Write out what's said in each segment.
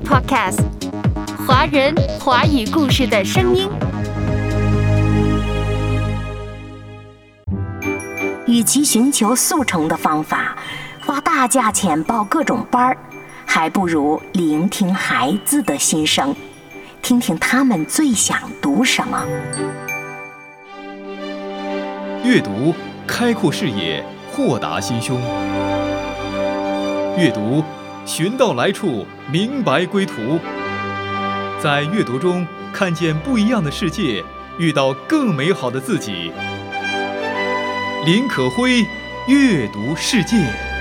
Podcast，华人华语故事的声音。与其寻求速成的方法，花大价钱报各种班儿，还不如聆听孩子的心声，听听他们最想读什么。阅读开阔视野，豁达心胸。阅读寻到来处，明白归途。在阅读中看见不一样的世界，遇到更美好的自己。林可辉，阅读世界。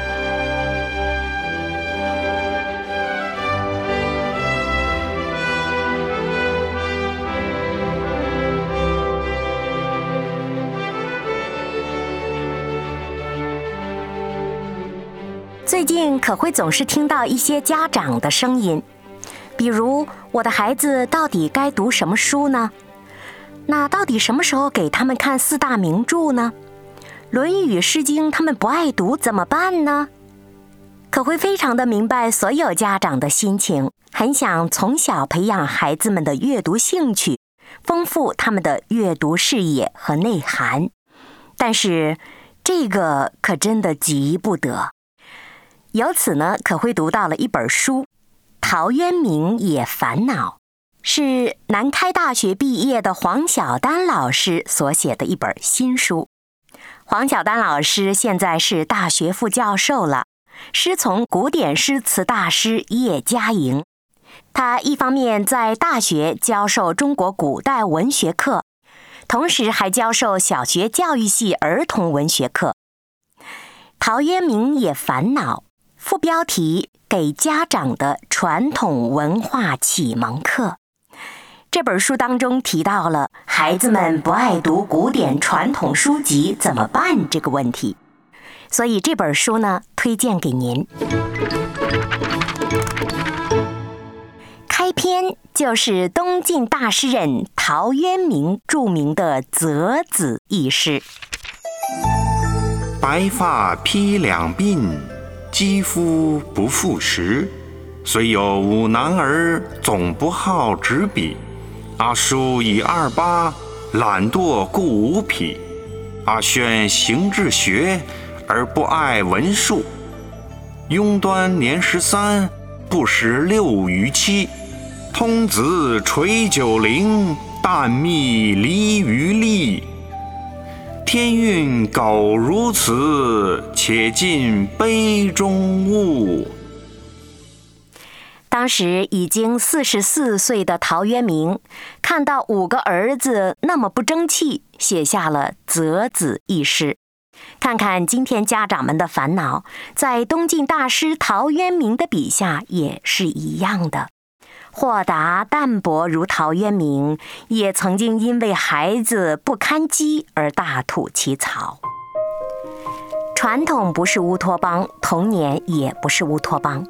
最近可会总是听到一些家长的声音，比如我的孩子到底该读什么书呢？那到底什么时候给他们看四大名著呢？《论语》《诗经》他们不爱读怎么办呢？可会非常的明白所有家长的心情，很想从小培养孩子们的阅读兴趣，丰富他们的阅读视野和内涵。但是这个可真的急不得。由此呢，可会读到了一本书，《陶渊明也烦恼》，是南开大学毕业的黄晓丹老师所写的一本新书。黄晓丹老师现在是大学副教授了，师从古典诗词大师叶嘉莹。他一方面在大学教授中国古代文学课，同时还教授小学教育系儿童文学课。陶渊明也烦恼。副标题：给家长的传统文化启蒙课。这本书当中提到了孩子们不爱读古典传统书籍怎么办这个问题，所以这本书呢推荐给您。开篇就是东晋大诗人陶渊明著名的《择子》一诗：白发披两鬓。肌肤不复时，虽有五男儿，总不好执笔。阿叔以二八，懒惰故无匹。阿轩行志学，而不爱文术。庸端年十三，不识六余七。通子垂九龄，旦蜜离于栗。天运苟如此，且尽杯中物。当时已经四十四岁的陶渊明，看到五个儿子那么不争气，写下了《择子》一诗。看看今天家长们的烦恼，在东晋大师陶渊明的笔下也是一样的。豁达淡泊如陶渊明，也曾经因为孩子不堪饥而大吐其槽。传统不是乌托邦，童年也不是乌托邦。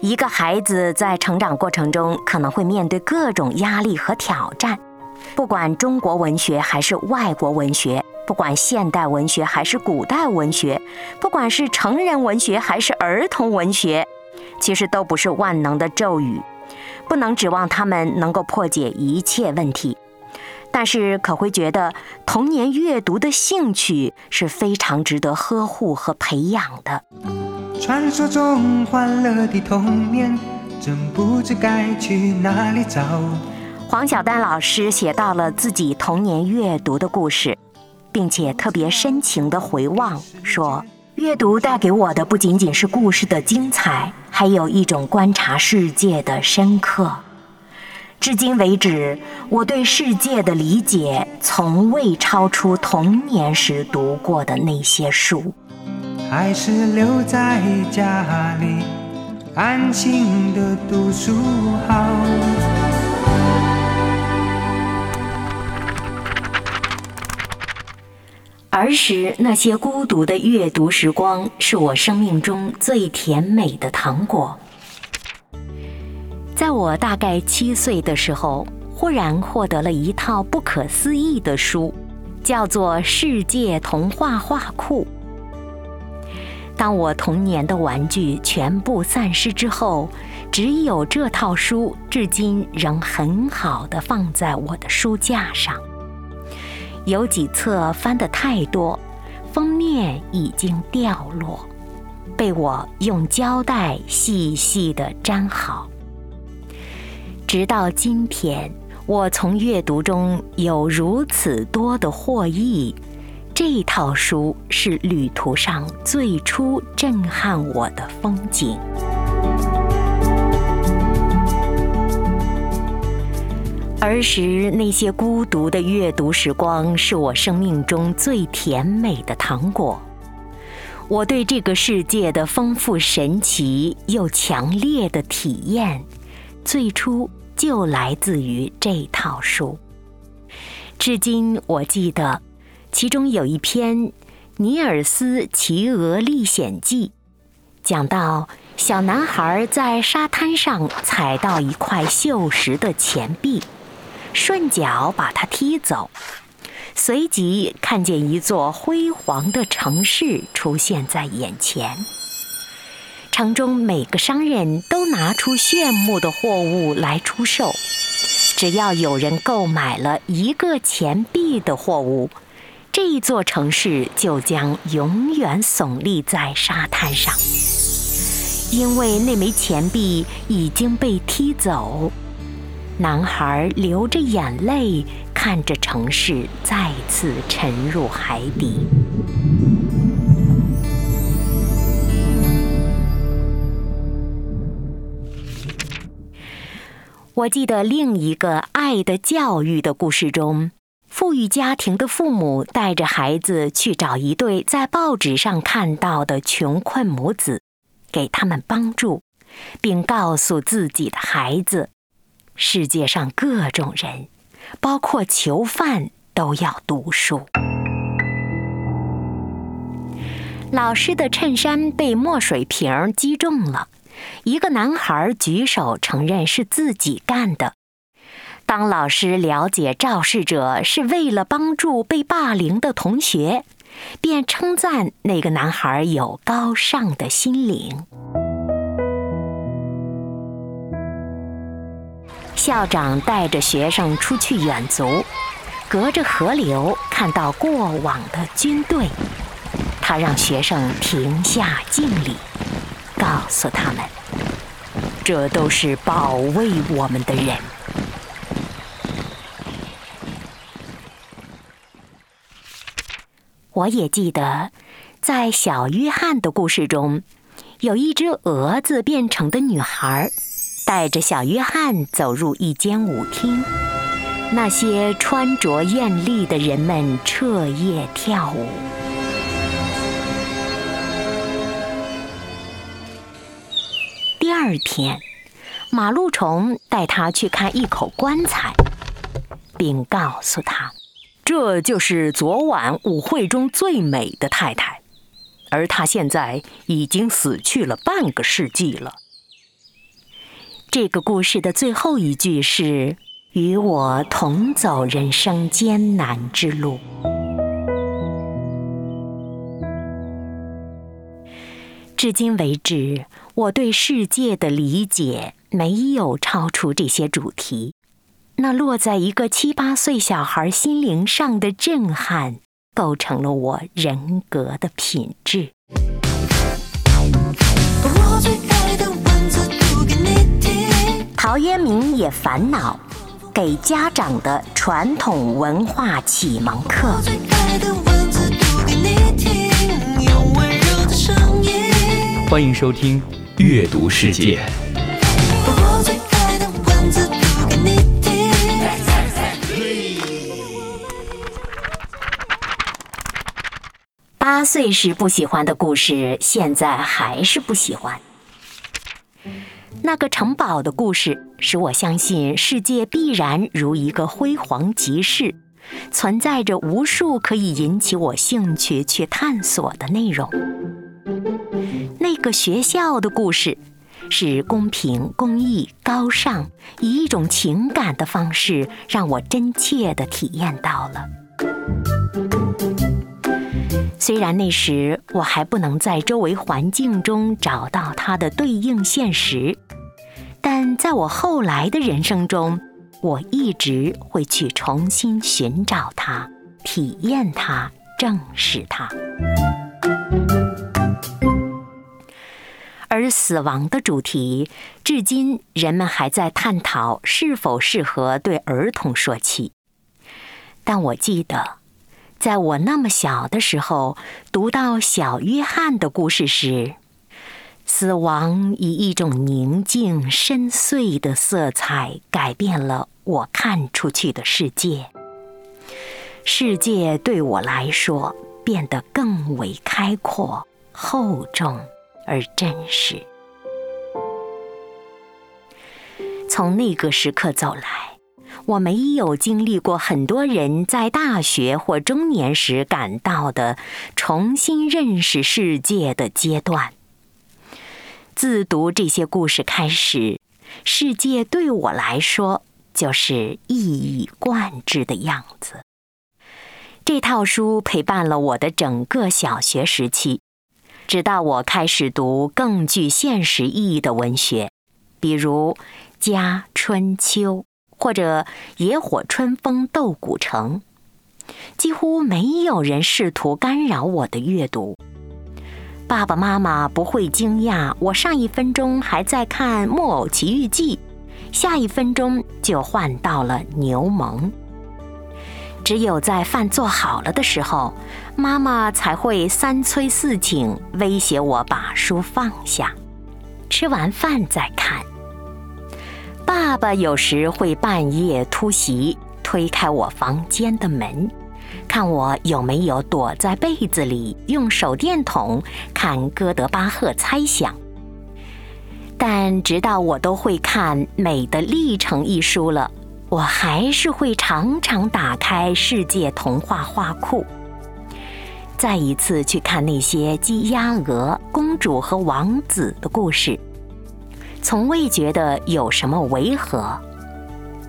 一个孩子在成长过程中可能会面对各种压力和挑战，不管中国文学还是外国文学，不管现代文学还是古代文学，不管是成人文学还是儿童文学，其实都不是万能的咒语。不能指望他们能够破解一切问题，但是可会觉得童年阅读的兴趣是非常值得呵护和培养的。传说中欢乐的童年，真不知该去哪里找。黄晓丹老师写到了自己童年阅读的故事，并且特别深情的回望说。阅读带给我的不仅仅是故事的精彩，还有一种观察世界的深刻。至今为止，我对世界的理解从未超出童年时读过的那些书。还是留在家里，安静的读书好。儿时那些孤独的阅读时光，是我生命中最甜美的糖果。在我大概七岁的时候，忽然获得了一套不可思议的书，叫做《世界童话画库》。当我童年的玩具全部散失之后，只有这套书至今仍很好的放在我的书架上。有几册翻得太多，封面已经掉落，被我用胶带细细地粘好。直到今天，我从阅读中有如此多的获益。这套书是旅途上最初震撼我的风景。儿时那些孤独的阅读时光，是我生命中最甜美的糖果。我对这个世界的丰富、神奇又强烈的体验，最初就来自于这套书。至今我记得。其中有一篇《尼尔斯骑鹅历险记》，讲到小男孩在沙滩上踩到一块锈蚀的钱币，顺脚把它踢走，随即看见一座辉煌的城市出现在眼前。城中每个商人都拿出炫目的货物来出售，只要有人购买了一个钱币的货物。这一座城市就将永远耸立在沙滩上，因为那枚钱币已经被踢走。男孩流着眼泪看着城市再次沉入海底。我记得另一个爱的教育的故事中。富裕家庭的父母带着孩子去找一对在报纸上看到的穷困母子，给他们帮助，并告诉自己的孩子：世界上各种人，包括囚犯，都要读书。老师的衬衫被墨水瓶击中了，一个男孩举手承认是自己干的。当老师了解肇事者是为了帮助被霸凌的同学，便称赞那个男孩有高尚的心灵。校长带着学生出去远足，隔着河流看到过往的军队，他让学生停下敬礼，告诉他们：“这都是保卫我们的人。”我也记得，在小约翰的故事中，有一只蛾子变成的女孩，带着小约翰走入一间舞厅。那些穿着艳丽的人们彻夜跳舞。第二天，马路虫带他去看一口棺材，并告诉他。这就是昨晚舞会中最美的太太，而她现在已经死去了半个世纪了。这个故事的最后一句是：“与我同走人生艰难之路。”至今为止，我对世界的理解没有超出这些主题。那落在一个七八岁小孩心灵上的震撼，构成了我人格的品质。陶渊明也烦恼，给家长的传统文化启蒙课。欢迎收听《阅读世界》。八岁时不喜欢的故事，现在还是不喜欢。那个城堡的故事，使我相信世界必然如一个辉煌集市，存在着无数可以引起我兴趣去探索的内容。那个学校的故事，是公平、公益、高尚，以一种情感的方式，让我真切地体验到了。虽然那时我还不能在周围环境中找到它的对应现实，但在我后来的人生中，我一直会去重新寻找它、体验它、正视它。而死亡的主题，至今人们还在探讨是否适合对儿童说起。但我记得。在我那么小的时候，读到小约翰的故事时，死亡以一种宁静深邃的色彩改变了我看出去的世界。世界对我来说变得更为开阔、厚重而真实。从那个时刻走来。我没有经历过很多人在大学或中年时感到的重新认识世界的阶段。自读这些故事开始，世界对我来说就是一以贯之的样子。这套书陪伴了我的整个小学时期，直到我开始读更具现实意义的文学，比如《家春秋》。或者野火春风斗古城，几乎没有人试图干扰我的阅读。爸爸妈妈不会惊讶我上一分钟还在看《木偶奇遇记》，下一分钟就换到了《牛虻》。只有在饭做好了的时候，妈妈才会三催四请，威胁我把书放下，吃完饭再看。爸爸有时会半夜突袭，推开我房间的门，看我有没有躲在被子里用手电筒看《哥德巴赫猜想》。但直到我都会看《美的历程》一书了，我还是会常常打开世界童话画库，再一次去看那些鸡、鸭、鹅、公主和王子的故事。从未觉得有什么违和。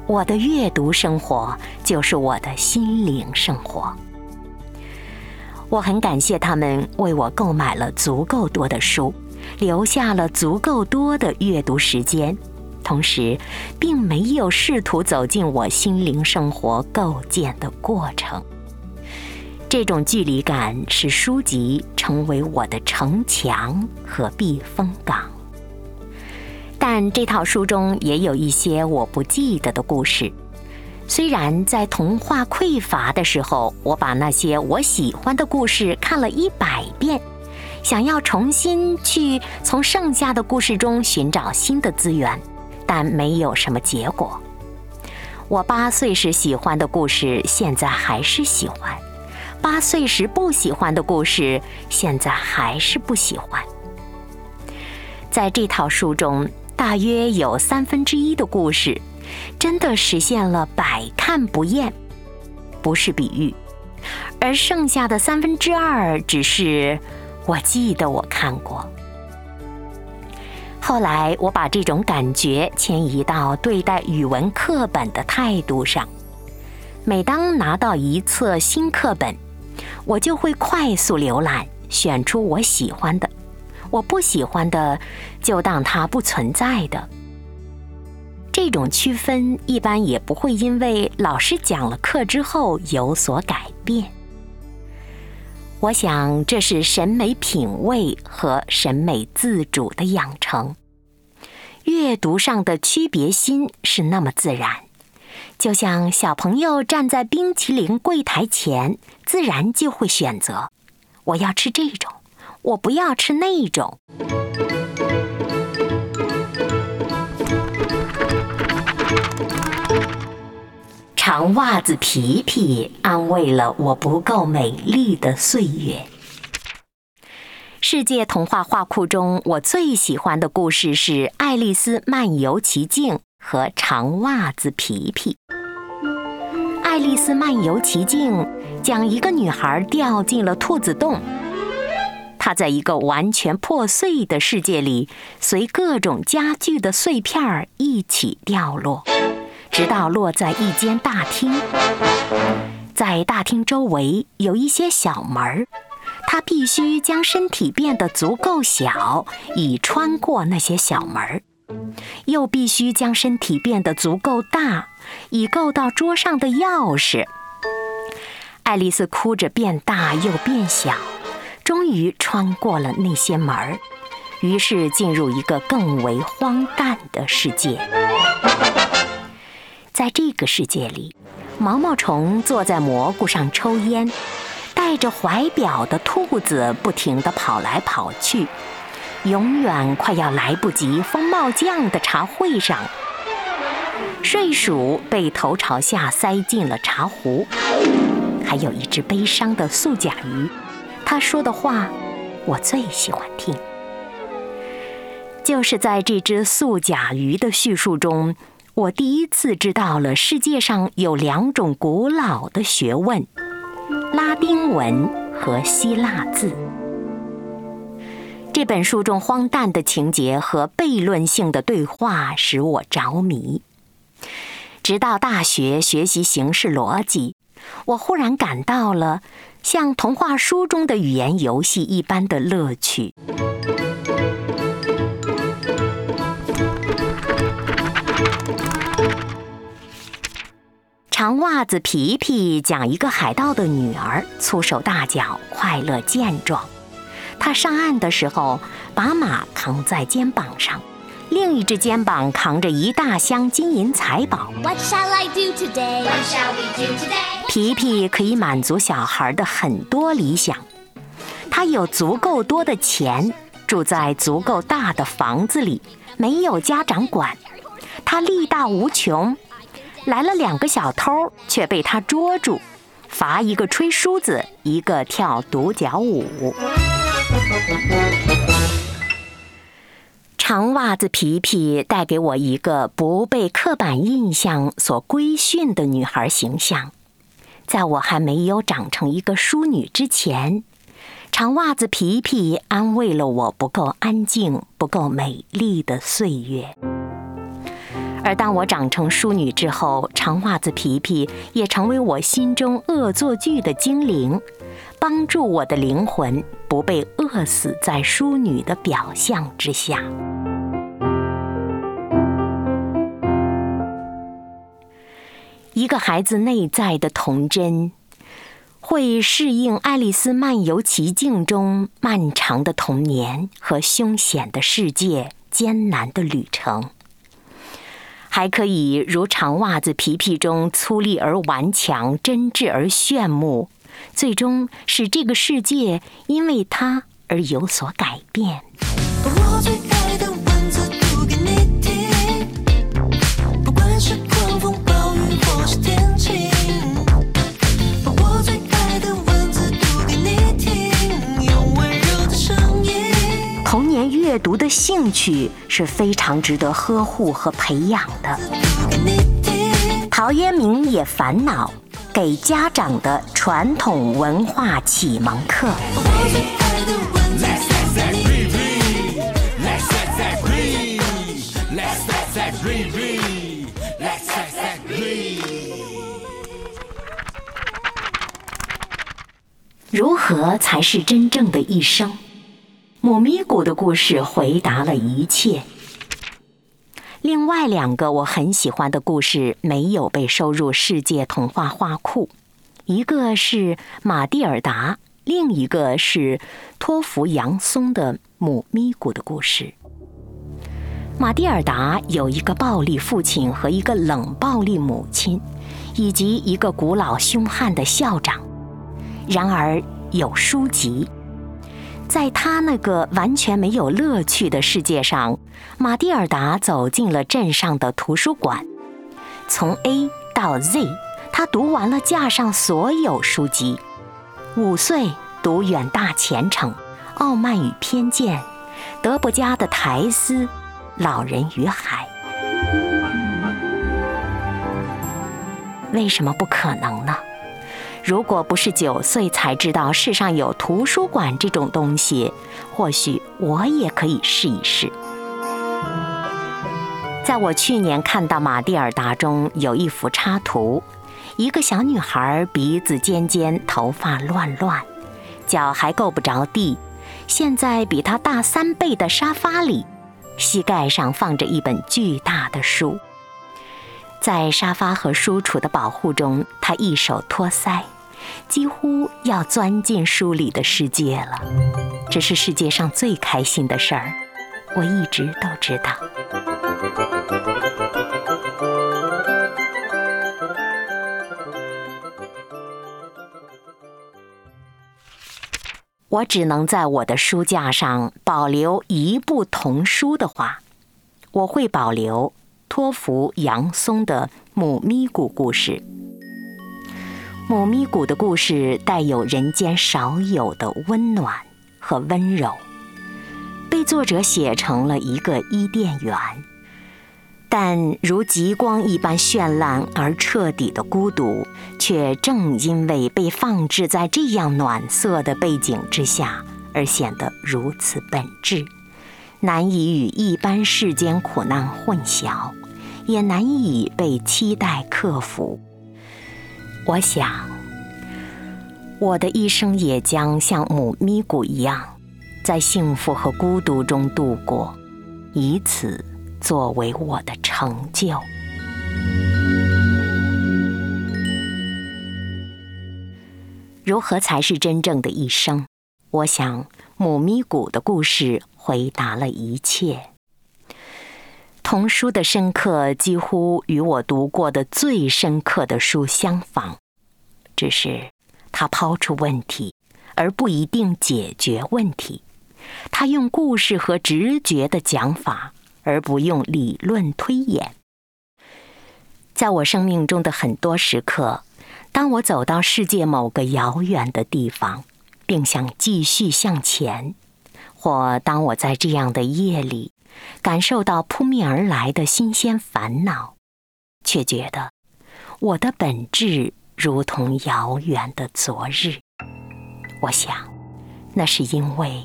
我的阅读生活就是我的心灵生活。我很感谢他们为我购买了足够多的书，留下了足够多的阅读时间，同时并没有试图走进我心灵生活构建的过程。这种距离感使书籍成为我的城墙和避风港。但这套书中也有一些我不记得的故事。虽然在童话匮乏的时候，我把那些我喜欢的故事看了一百遍，想要重新去从剩下的故事中寻找新的资源，但没有什么结果。我八岁时喜欢的故事，现在还是喜欢；八岁时不喜欢的故事，现在还是不喜欢。在这套书中。大约有三分之一的故事，真的实现了百看不厌，不是比喻；而剩下的三分之二，只是我记得我看过。后来我把这种感觉迁移到对待语文课本的态度上。每当拿到一册新课本，我就会快速浏览，选出我喜欢的。我不喜欢的，就当它不存在的。这种区分一般也不会因为老师讲了课之后有所改变。我想这是审美品味和审美自主的养成。阅读上的区别心是那么自然，就像小朋友站在冰淇淋柜台前，自然就会选择：我要吃这种。我不要吃那种。长袜子皮皮安慰了我不够美丽的岁月。世界童话画库中，我最喜欢的故事是《爱丽丝漫游奇境》和《长袜子皮皮》。《爱丽丝漫游奇境》讲一个女孩掉进了兔子洞。他在一个完全破碎的世界里，随各种家具的碎片儿一起掉落，直到落在一间大厅。在大厅周围有一些小门儿，他必须将身体变得足够小，以穿过那些小门儿；又必须将身体变得足够大，以够到桌上的钥匙。爱丽丝哭着变大又变小，终于穿过了那些门儿，于是进入一个更为荒诞的世界。在这个世界里，毛毛虫坐在蘑菇上抽烟。带着怀表的兔子不停地跑来跑去，永远快要来不及风帽匠的茶会上。睡鼠被头朝下塞进了茶壶，还有一只悲伤的素甲鱼，他说的话我最喜欢听。就是在这只素甲鱼的叙述中，我第一次知道了世界上有两种古老的学问。拉丁文和希腊字。这本书中荒诞的情节和悖论性的对话使我着迷。直到大学学习形式逻辑，我忽然感到了像童话书中的语言游戏一般的乐趣。长袜子皮皮讲一个海盗的女儿粗手大脚，快乐健壮。他上岸的时候，把马扛在肩膀上，另一只肩膀扛着一大箱金银财宝。皮皮可以满足小孩的很多理想。他有足够多的钱，住在足够大的房子里，没有家长管。他力大无穷。来了两个小偷，却被他捉住，罚一个吹梳子，一个跳独角舞。长袜子皮皮带给我一个不被刻板印象所规训的女孩形象。在我还没有长成一个淑女之前，长袜子皮皮安慰了我不够安静、不够美丽的岁月。而当我长成淑女之后，长袜子皮皮也成为我心中恶作剧的精灵，帮助我的灵魂不被饿死在淑女的表象之下。一个孩子内在的童真，会适应《爱丽丝漫游奇境》中漫长的童年和凶险的世界、艰难的旅程。还可以如长袜子皮皮中粗粝而顽强、真挚而炫目，最终使这个世界因为它而有所改变。不管是狂风暴雨，或是天阅读的兴趣是非常值得呵护和培养的。陶渊明也烦恼给家长的传统文化启蒙课。如何才是真正的一生？母咪咕的故事回答了一切。另外两个我很喜欢的故事没有被收入世界童话画库，一个是马蒂尔达，另一个是托福杨松的母咪咕的故事。马蒂尔达有一个暴力父亲和一个冷暴力母亲，以及一个古老凶悍的校长。然而有书籍。在他那个完全没有乐趣的世界上，马蒂尔达走进了镇上的图书馆。从 A 到 Z，他读完了架上所有书籍。五岁读《远大前程》《傲慢与偏见》，德伯家的《苔丝》《老人与海》。为什么不可能呢？如果不是九岁才知道世上有图书馆这种东西，或许我也可以试一试。在我去年看到《马蒂尔达》中有一幅插图，一个小女孩鼻子尖尖，头发乱乱，脚还够不着地，陷在比她大三倍的沙发里，膝盖上放着一本巨大的书。在沙发和书橱的保护中，他一手托腮，几乎要钻进书里的世界了。这是世界上最开心的事儿，我一直都知道。我只能在我的书架上保留一部童书的话，我会保留托福杨松的《母咪咕》故事。母咪谷的故事带有人间少有的温暖和温柔，被作者写成了一个伊甸园。但如极光一般绚烂而彻底的孤独，却正因为被放置在这样暖色的背景之下，而显得如此本质，难以与一般世间苦难混淆，也难以被期待克服。我想，我的一生也将像母咪咕一样，在幸福和孤独中度过，以此。作为我的成就，如何才是真正的一生？我想，母咪谷的故事回答了一切。童书的深刻几乎与我读过的最深刻的书相仿，只是他抛出问题，而不一定解决问题。他用故事和直觉的讲法。而不用理论推演。在我生命中的很多时刻，当我走到世界某个遥远的地方，并想继续向前，或当我在这样的夜里感受到扑面而来的新鲜烦恼，却觉得我的本质如同遥远的昨日。我想，那是因为。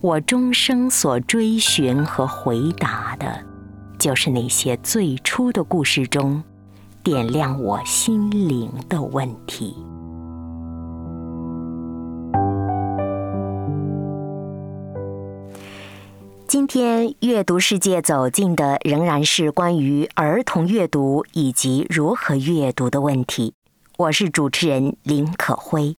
我终生所追寻和回答的，就是那些最初的故事中点亮我心灵的问题。今天阅读世界走进的仍然是关于儿童阅读以及如何阅读的问题。我是主持人林可辉。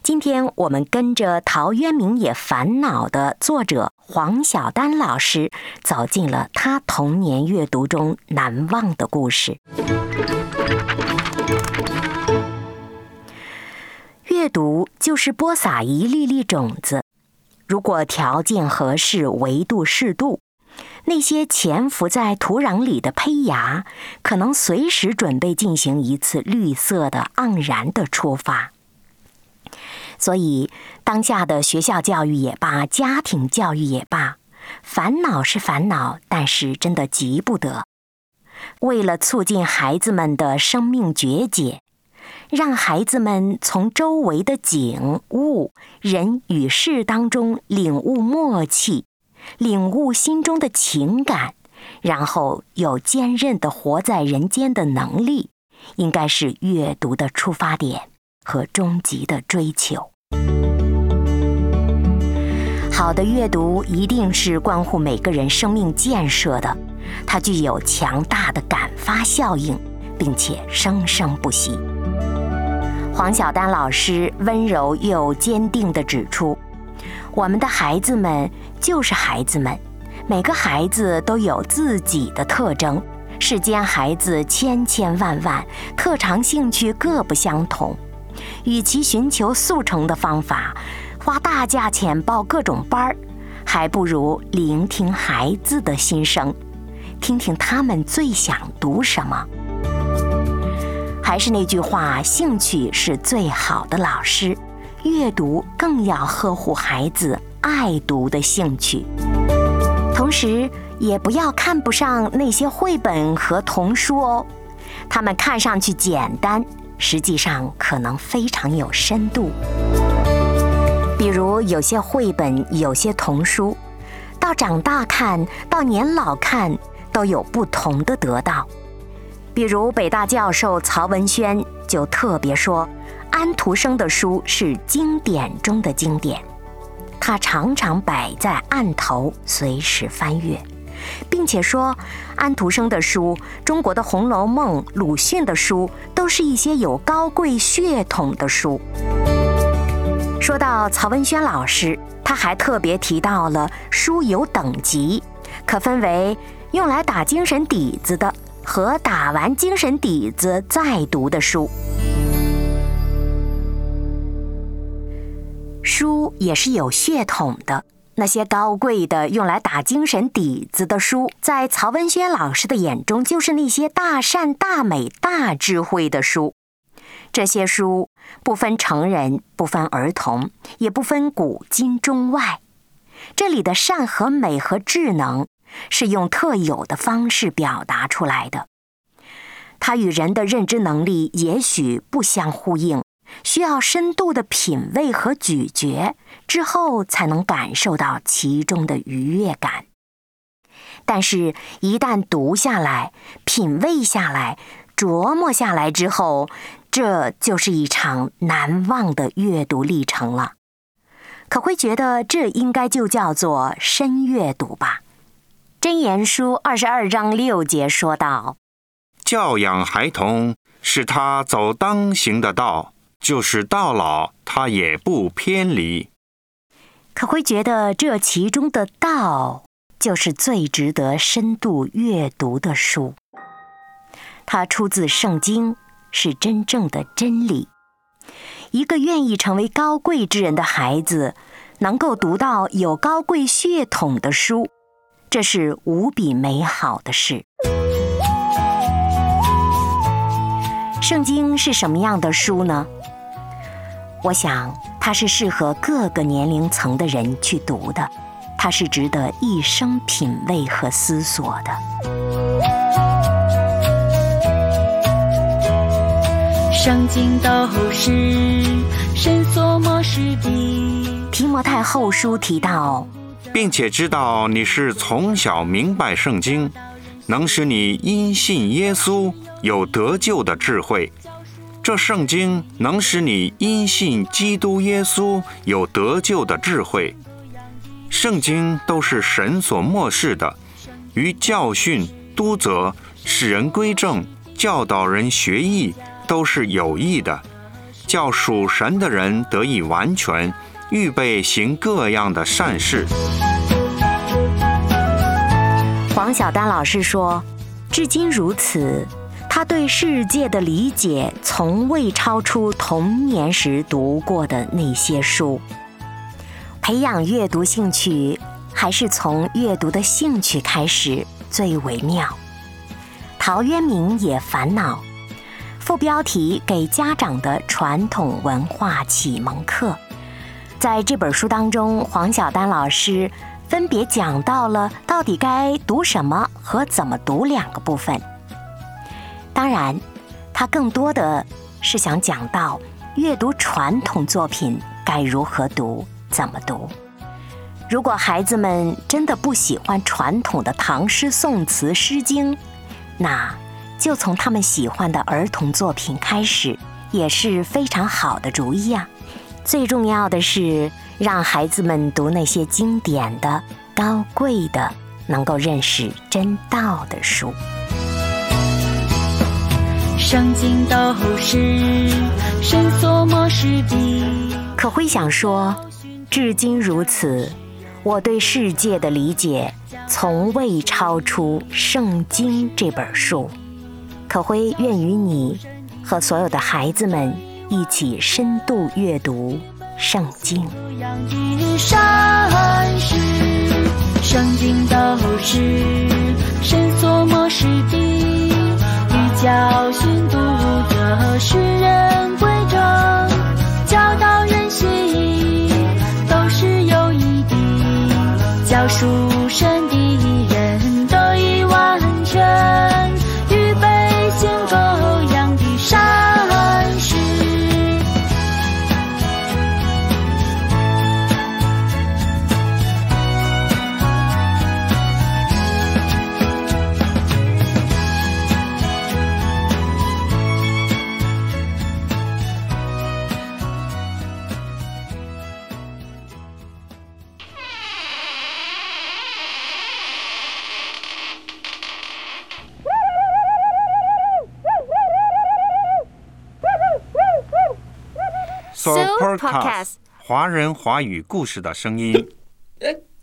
今天我们跟着《陶渊明也烦恼》的作者黄晓丹老师，走进了他童年阅读中难忘的故事。阅读就是播撒一粒粒种子，如果条件合适、维度适度，那些潜伏在土壤里的胚芽，可能随时准备进行一次绿色的、盎然的出发。所以，当下的学校教育也罢，家庭教育也罢，烦恼是烦恼，但是真的急不得。为了促进孩子们的生命觉解，让孩子们从周围的景物、人与事当中领悟默契，领悟心中的情感，然后有坚韧的活在人间的能力，应该是阅读的出发点。和终极的追求。好的阅读一定是关乎每个人生命建设的，它具有强大的感发效应，并且生生不息。黄晓丹老师温柔又坚定地指出：“我们的孩子们就是孩子们，每个孩子都有自己的特征。世间孩子千千万万，特长兴趣各不相同。”与其寻求速成的方法，花大价钱报各种班儿，还不如聆听孩子的心声，听听他们最想读什么。还是那句话，兴趣是最好的老师，阅读更要呵护孩子爱读的兴趣。同时，也不要看不上那些绘本和童书哦，他们看上去简单。实际上可能非常有深度，比如有些绘本、有些童书，到长大看到年老看都有不同的得到。比如北大教授曹文轩就特别说：“安徒生的书是经典中的经典，他常常摆在案头，随时翻阅，并且说，安徒生的书、中国的《红楼梦》、鲁迅的书，都是一些有高贵血统的书。说到曹文轩老师，他还特别提到了书有等级，可分为用来打精神底子的和打完精神底子再读的书。书也是有血统的，那些高贵的用来打精神底子的书，在曹文轩老师的眼中，就是那些大善、大美、大智慧的书。这些书不分成人，不分儿童，也不分古今中外。这里的善和美和智能，是用特有的方式表达出来的。它与人的认知能力也许不相呼应，需要深度的品味和咀嚼之后，才能感受到其中的愉悦感。但是，一旦读下来、品味下来、琢磨下来之后，这就是一场难忘的阅读历程了，可会觉得这应该就叫做深阅读吧？真言书二十二章六节说道：“教养孩童，使他走当行的道，就是到老他也不偏离。”可会觉得这其中的道，就是最值得深度阅读的书。它出自圣经。是真正的真理。一个愿意成为高贵之人的孩子，能够读到有高贵血统的书，这是无比美好的事。圣经是什么样的书呢？我想，它是适合各个年龄层的人去读的，它是值得一生品味和思索的。圣经都是神所默示的。提摩太后书提到，并且知道你是从小明白圣经，能使你因信耶稣有得救的智慧。这圣经能使你因信基督耶稣有得救的智慧。圣经都是神所漠视的，于教训、督责、使人归正、教导人学艺。都是有益的，叫属神的人得以完全，预备行各样的善事。黄晓丹老师说：“至今如此，他对世界的理解从未超出童年时读过的那些书。培养阅读兴趣，还是从阅读的兴趣开始最为妙。”陶渊明也烦恼。副标题给家长的传统文化启蒙课，在这本书当中，黄晓丹老师分别讲到了到底该读什么和怎么读两个部分。当然，他更多的是想讲到阅读传统作品该如何读、怎么读。如果孩子们真的不喜欢传统的唐诗宋词《诗经》，那。就从他们喜欢的儿童作品开始，也是非常好的主意啊！最重要的是让孩子们读那些经典的、高贵的、能够认识真道的书。圣经都是神所默示的。可会想说，至今如此，我对世界的理解从未超出圣经这本书。可辉愿与你和所有的孩子们一起深度阅读圣经。圣经都是神所默示的，以教训、读者世人华人华语故事的声音。